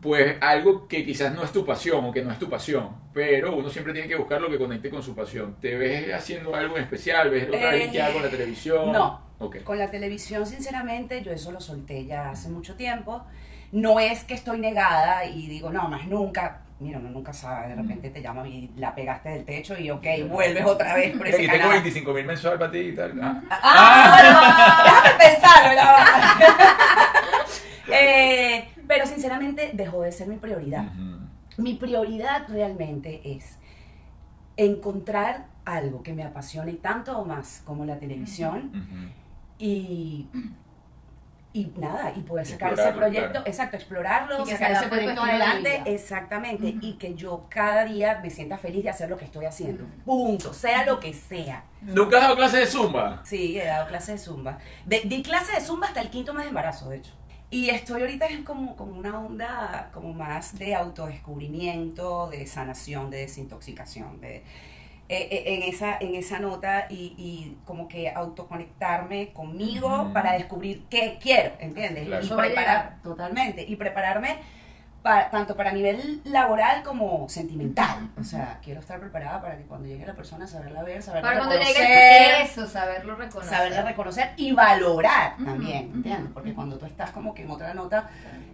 pues algo que quizás no es tu pasión o que no es tu pasión, pero uno siempre tiene que buscar lo que conecte con su pasión. ¿Te ves haciendo algo en especial? ¿Ves otra vez Eh, que hago en la televisión? no. Con la televisión, sinceramente, yo eso lo solté ya hace mucho tiempo. No es que estoy negada y digo, no, más nunca. Mira, uno nunca sabe, de repente te llaman y la pegaste del techo y ok, vuelves otra vez por ese Aquí tengo canal. 25 mil mensual para ti y tal. Ah. Ah, bueno, déjame pensarlo. Eh, pero sinceramente dejó de ser mi prioridad. Mi prioridad realmente es encontrar algo que me apasione tanto o más como la televisión y, y nada, y poder sacar ese proyecto, claro. exacto, explorarlo, Y sacar se ese proyecto adelante, exactamente, y que yo cada día me sienta feliz de hacer lo que estoy haciendo, punto, sea lo que sea. ¿Nunca has dado clase de zumba? Sí, he dado clase de zumba. De- di clase de zumba hasta el quinto mes de embarazo, de hecho. Y estoy ahorita en como, como una onda como más de autodescubrimiento, de sanación, de desintoxicación, de, en, esa, en esa nota y, y como que autoconectarme conmigo para descubrir qué quiero, ¿entiendes? Claro. Y preparar, totalmente, y prepararme tanto para nivel laboral como sentimental. O sea, quiero estar preparada para que cuando llegue la persona, saberla ver, saberla Para cuando reconocer llegue eso, saberlo reconocer. saberla reconocer y valorar también, ¿entiendes? Porque cuando tú estás como que en otra nota,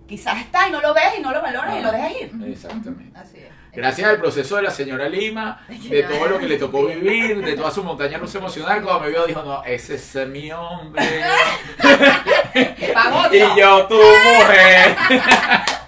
quizás está y no lo ves y no lo valoras y lo dejas ir. Exactamente. Así es. Gracias al proceso de la señora Lima, de todo lo que le tocó vivir, de toda su montaña rusa emocional, cuando me vio dijo, no, ese es mi hombre. Y yo, tu mujer.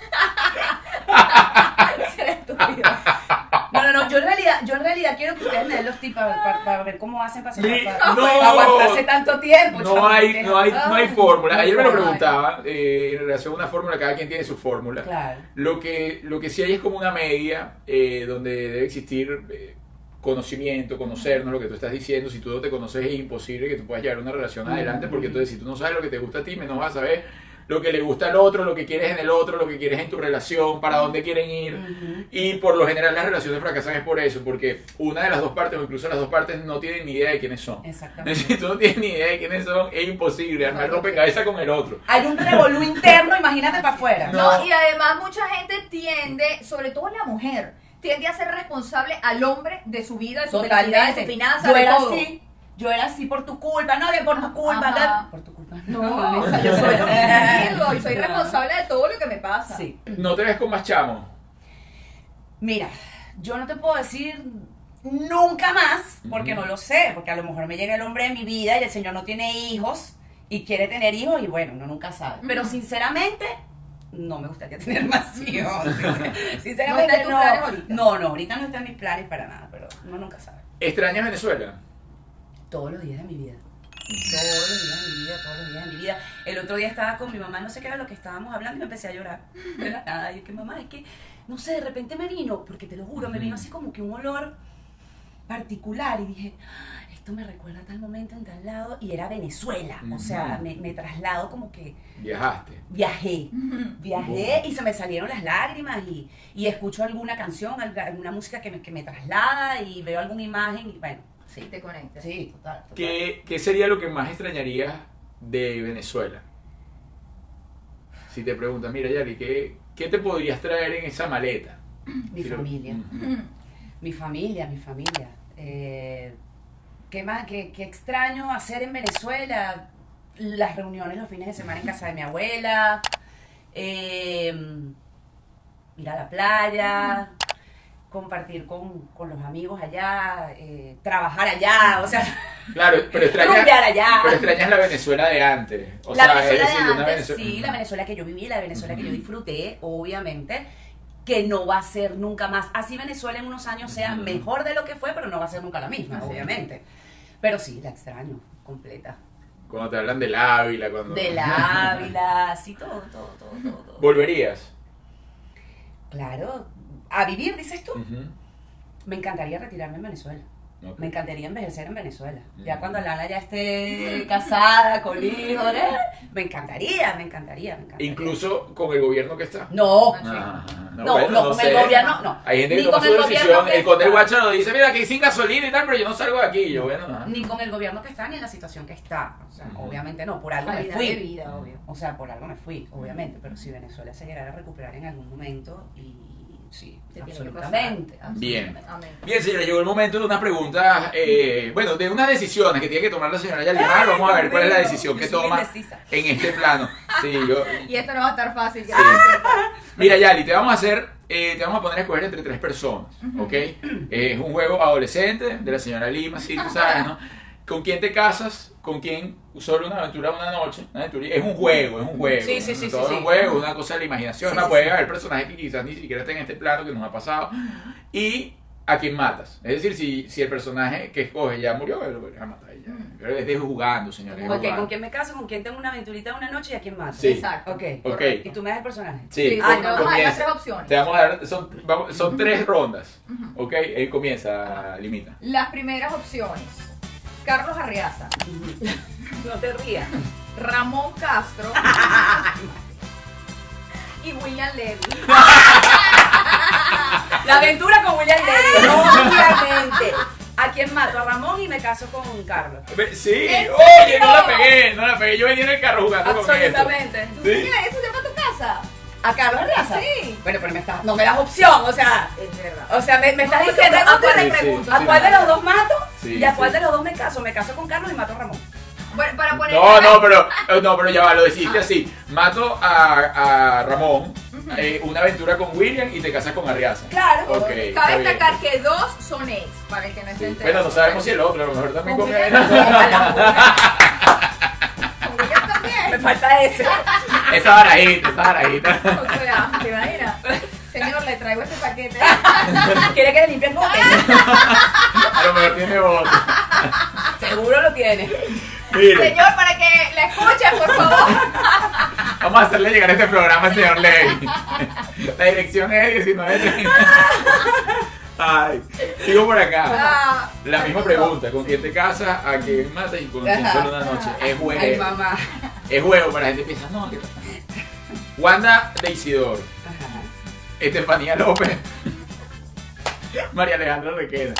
No, no, no, yo en realidad, quiero que ustedes me den los tips para, para- para ver cómo hacen para, para- para no. aguantarse tanto tiempo. No hay, no hay, no hay Ay, fórmula. Ayer me lo preguntaba eh, en relación a una fórmula, cada quien tiene su fórmula. Claro. Lo que, lo que sí hay es como una media eh, donde debe existir eh, conocimiento, conocernos, lo que tú estás diciendo. Si tú no te conoces es imposible que tú puedas llevar una relación adelante, porque entonces si tú no sabes lo que te gusta a ti, menos vas a saber lo que le gusta al otro, lo que quieres en el otro, lo que quieres en tu relación, para dónde quieren ir. Y por lo general las relaciones fracasan es por eso, porque una de las dos partes, o incluso las dos partes, no tienen ni idea de quiénes son. Exactamente. Si tú no tienes ni idea de quiénes son, es imposible armar rompecabezas con el otro. Hay un revolú interno, imagínate para afuera. No, y además mucha gente tiende, sobre todo la mujer, tiende a ser responsable al hombre de su vida, de su felicidad, de Totalmente. su finanza, yo de era todo. así. Yo era así por tu culpa, no, que por tu culpa. No, Por tu culpa. No, o sea, yo soy y soy responsable de todo lo que me pasa. Sí. No te ves con más chamos. Mira, yo no te puedo decir nunca más, porque no lo sé, porque a lo mejor me llega el hombre de mi vida y el señor no tiene hijos y quiere tener hijos y bueno, uno nunca sabe. Pero sinceramente, no me gustaría tener más hijos. ¿No Sinceramente, no. ahorita? No, no, ahorita no está en mis planes para nada, pero uno nunca sabe. ¿Extrañas Venezuela? Todos los días de mi vida. Todos los días de mi vida, todos los días de mi vida. El otro día estaba con mi mamá, no sé qué era lo que estábamos hablando y me empecé a llorar. De la nada. Y yo, que mamá, es que, no sé, de repente me vino, porque te lo juro, me vino así como que un olor particular y dije, "Ah, esto me recuerda a tal momento en tal lado y era Venezuela. O sea, me, me traslado como que Viajaste. viajé. Viajé y se me salieron las lágrimas y, y escucho alguna canción, alguna música que me, que me traslada y veo alguna imagen y bueno, Sí, te conectas. Sí, total. total. ¿Qué, qué sería lo que más extrañarías de Venezuela? Si te preguntan, mira Yari, ¿qué, ¿qué te podrías traer en esa maleta? Mi Si lo- familia. Mi familia, mi familia. Eh, ¿Qué más? ¿Qué, qué extraño hacer en Venezuela? Las reuniones los fines de semana en casa de mi abuela. eh, ir a la playa. Compartir con, con los amigos allá. eh, trabajar allá. O sea, Claro, pero extrañas, allá. pero extrañas la Venezuela de antes. O la sea, Venezuela decir, de antes, Venezuela- sí, la Venezuela que yo viví, la Venezuela que yo disfruté, obviamente, que no va a ser nunca más. Así Venezuela en unos años sea mejor de lo que fue, pero no va a ser nunca la misma, obviamente. Pero sí, la extraño, completa. Cuando te hablan del Ávila, cuando... De la Ávila, sí, todo, todo, todo, todo. todo. ¿Volverías? Claro, a vivir, dices tú. Me encantaría retirarme en Venezuela. Me encantaría envejecer en Venezuela. Ya Mm. cuando Lala ya esté casada, con hijos, ¿eh? me encantaría, me encantaría, me encantaría. Incluso con el gobierno que está. No, Ajá, No, no, con el gobierno, no. Hay gente que toma su decisión. El conde. Guacho lo dice, mira, aquí sin gasolina y tal, pero yo no salgo de aquí. Yo, bueno, nada. ni con el gobierno que está, ni en la situación que está. O sea, obviamente no, por algo me fui. de vida, obvio. O sea, por algo me fui, obviamente, pero si Venezuela se llegara a recuperar en algún momento, y sí, Se tiene que absolutamente. pasar. Bien. Amén. Bien, señora, llegó el momento de unas preguntas, eh, bueno, de unas decisiones que tiene que tomar la señora Yalimar. Vamos a ver cuál es la decisión que toma en este plano. Sí, yo. Y esto no va a estar fácil. ya Sí. Mira, Yali, te vamos a hacer, eh, te vamos a poner a escoger entre tres personas, ¿ok? Eh, es un juego adolescente de la señora Lima, sí, tú sabes, ¿no? ¿Con quién te casas? ¿Con quién solo una aventura una noche? Una aventura- es un juego, es un juego. Sí, sí, sí, Todo es un juego, una cosa de la imaginación. Sí, una sí, puede sí. haber personajes que quizás ni siquiera estén en este plano que nos ha pasado. Y a quién matas. Es decir, si, si el personaje que escoge ya murió, lo voy a matar. Ya. Pero es de jugando, señores. es Ok, jugando. ¿con quién me caso? ¿Con quién tengo una aventurita de una noche y a quién mato? Sí. Exacto. Ok. Ok. ¿Y tú me das el personaje? Sí, Sí, sí, te vamos a dar las tres opciones. Te vamos a dar, son, vamos- son tres rondas. Ok, él comienza, limita. Las primeras opciones. Carlos Arriaza, No te rías. Ramón Castro y William Levy. La aventura con William Levy, obviamente. ¿A quién mato? A Ramón y me caso con Carlos. Sí, ¿En oye, no la pegué, no la pegué. Yo venía en el carro jugando con esto. Absolutamente. ¿Tú Sí. tienes eso llama a tu casa? ¿A Carlos Arriaza? Sí. Bueno, pero me estás, no me das opción, o sea, Es verdad. o sea, me, me estás No, diciendo yo ¿a cuál, te Sí, pregunto. sí, a cuál de los dos mato Sí, y a cuál sí. de los dos me caso. Me caso con Carlos y mato a Ramón. Bueno, para poner No, no, pero, eh, no, pero ya va, lo deciste así. Mato a, a Ramón, eh, una aventura con William y te casas con Arriaza. Claro. Ok, está Cabe bien. destacar que dos son ex, para el que no esté Sí. Bueno, no sabemos si el otro, a lo mejor también Con él. Me falta ese. Esa barajita, esa barajita. O sea, ¿te imaginas? Señor, le traigo este paquete. ¿Quiere que le limpie el bote? A lo mejor tiene voz. Seguro lo tiene. Mire, Señor, para que la escuchen, por favor. vamos a hacerle llegar este programa al señor Ley. La dirección es 1930. Ay, sigo por acá. Ah, La misma pregunta, ¿con quién te casas? ¿A quién matas? ¿Y con quién solo una noche? Es Ay, juego. mamá. Es juego, para la gente piensa, no, ¿qué tal? Wanda de Isidoro. Estefanía López, María Alejandra Requena.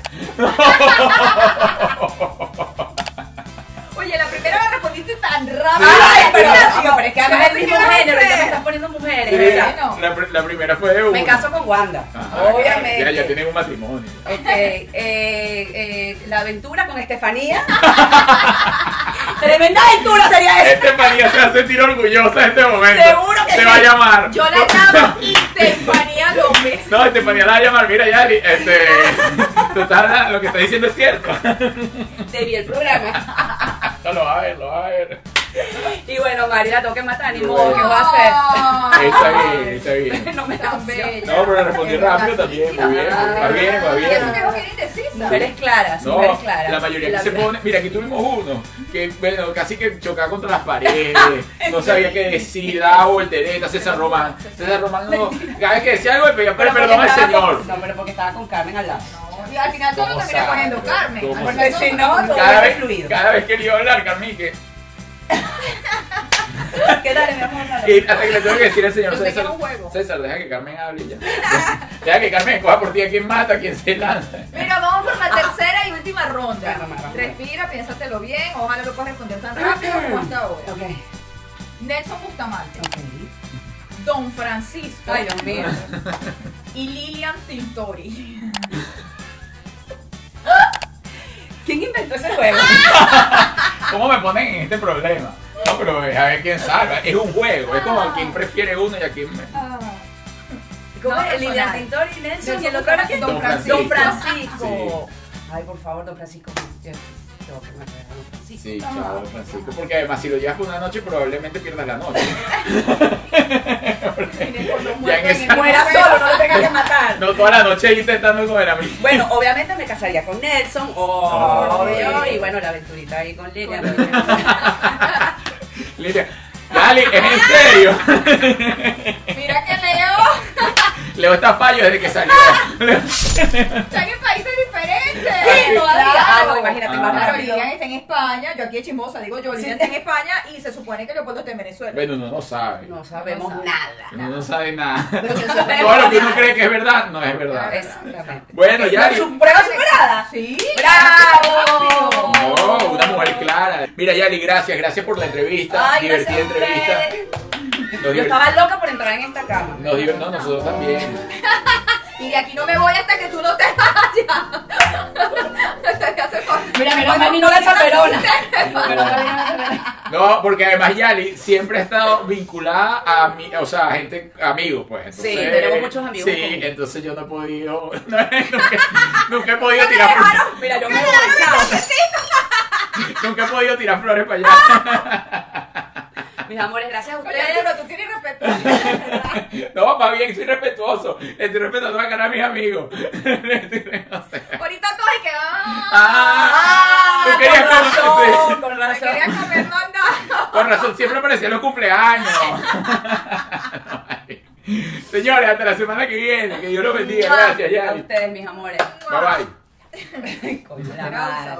Oye, la primera tan rápido. Ay, pero, es que además es el mismo Primera género, ya me estás poniendo mujeres. Sí, la, pr- la primera fue de uno. Me caso con Wanda, Ajá, obviamente. Ya, ya tienen un matrimonio. Ok, eh, eh, la aventura con Estefanía. Tremenda aventura sería esa. Estefanía se va a sentir orgullosa en este momento. Seguro que Se sí. va a llamar. Yo la llamo Estefanía López. No, Estefanía la va a llamar. Mira, Yali, este, tú estás- lo que estás diciendo es cierto. Te vi el programa. No, lo va a ver, lo va a ver. Y bueno, Mari la tengo que matar, ni modo. ¿qué va a hacer? Está bien, está bien. No me da bella. No, pero respondí rápido también. Muy bien, va bien, va Y eso que bien. es bien indecisa. Mujeres claras, No, mujeres claras. la mayoría que se pone. Mira, aquí tuvimos uno que, bueno, casi que chocaba contra las paredes, no sabía qué decir, daba volteretas, César Román. César Román no. Cada vez que decía algo, le pedía Pero perdón al señor. no, pero porque estaba con Carmen al lado. Y al final todo ¿Cómo termina poniendo Carmen. ¿Cómo Al Porque si no, todo Cada hubiese vez, fluido. cada vez que le iba a hablar, Carmique, ¿Qué dale, mi amor? dale. y hasta que le tengo que decir al señor Yo que César, es. César, deja que Carmen hable ya. Deja que Carmen coja por ti a quien mata, a quien se lanza. Mira, vamos por la tercera y última ronda. Respira, piénsatelo bien. Ojalá lo puedas responder tan rápido como hasta ahora. Ok, Nelson Bustamante, ok. Don Francisco Ay, Dios mío. y Lilian Tintori. ¿Quién inventó ese juego? ¿Cómo me ponen en este problema? No, pero a ver quién salva. Es un juego, es como a quien prefiere uno y a quien me... ¿Cómo No, es? Lilian. Tintori y Nelson. ¿Y el otro era quién? Don Francisco. Don Francisco. Ay, por favor, Don Francisco. Yo tengo que matar a Don Francisco. Sí, chao, Francisco. Porque además, si lo llevas por una noche, probablemente pierdas la noche. Ya en esa- Muera solo, no lo tenga que matar. No toda la noche ahí intentando comer a mí. Bueno, obviamente me casaría con Nelson, obvio, Ay. y bueno, la aventurita ahí con Lilian. Lilia, Dali, ¿es en serio? Mira que Leo está fallo desde que salió. está en países diferentes. Sí, todavía. Ah, no, imagínate, Ah. más Claro. Lilian está en España, yo aquí de chismosa, digo yo, Lilian está en España y se supone que Leopoldo está en Venezuela. Bueno, uno no sabe. No sabemos No sabe. nada. Uno no sabe nada. Todo lo que uno cree que es verdad, no es verdad. Exactamente. Bueno. ¿Su prueba superada? Sí. ¡Bravo! No, una mujer clara. Mira, Yali, gracias, gracias por la entrevista. Ay, divertida entrevista. Yo estaba loca por entrar en esta cama. nos no, nosotros también. Y de aquí no me voy hasta que tú no te vayas. ¿Qué hace falta? Mira, menos mal vino la chaperona. No, porque además Yali siempre ha estado vinculada a mí, o sea, a gente, amigos, pues. Sí, Entonces, tenemos muchos amigos Sí, común. entonces yo no he podido, no, nunca, nunca he podido tirar flores, Mira, yo me voy, chao. nunca he podido tirar flores para allá. Mis amores, gracias a Oye, ustedes. Arturo, tú tienes respeto. No, más bien soy respetuoso. Estoy respetando a cara a mis amigos. Ahorita coge que ah, Ah, tú con querías razón, con me razón. quería comer mandado. Con razón, siempre aparecía en los cumpleaños. Señores, hasta la semana que viene. Que Dios los bendiga. Gracias, A Yali. ustedes, mis amores. Bye bye. Coño, la madre.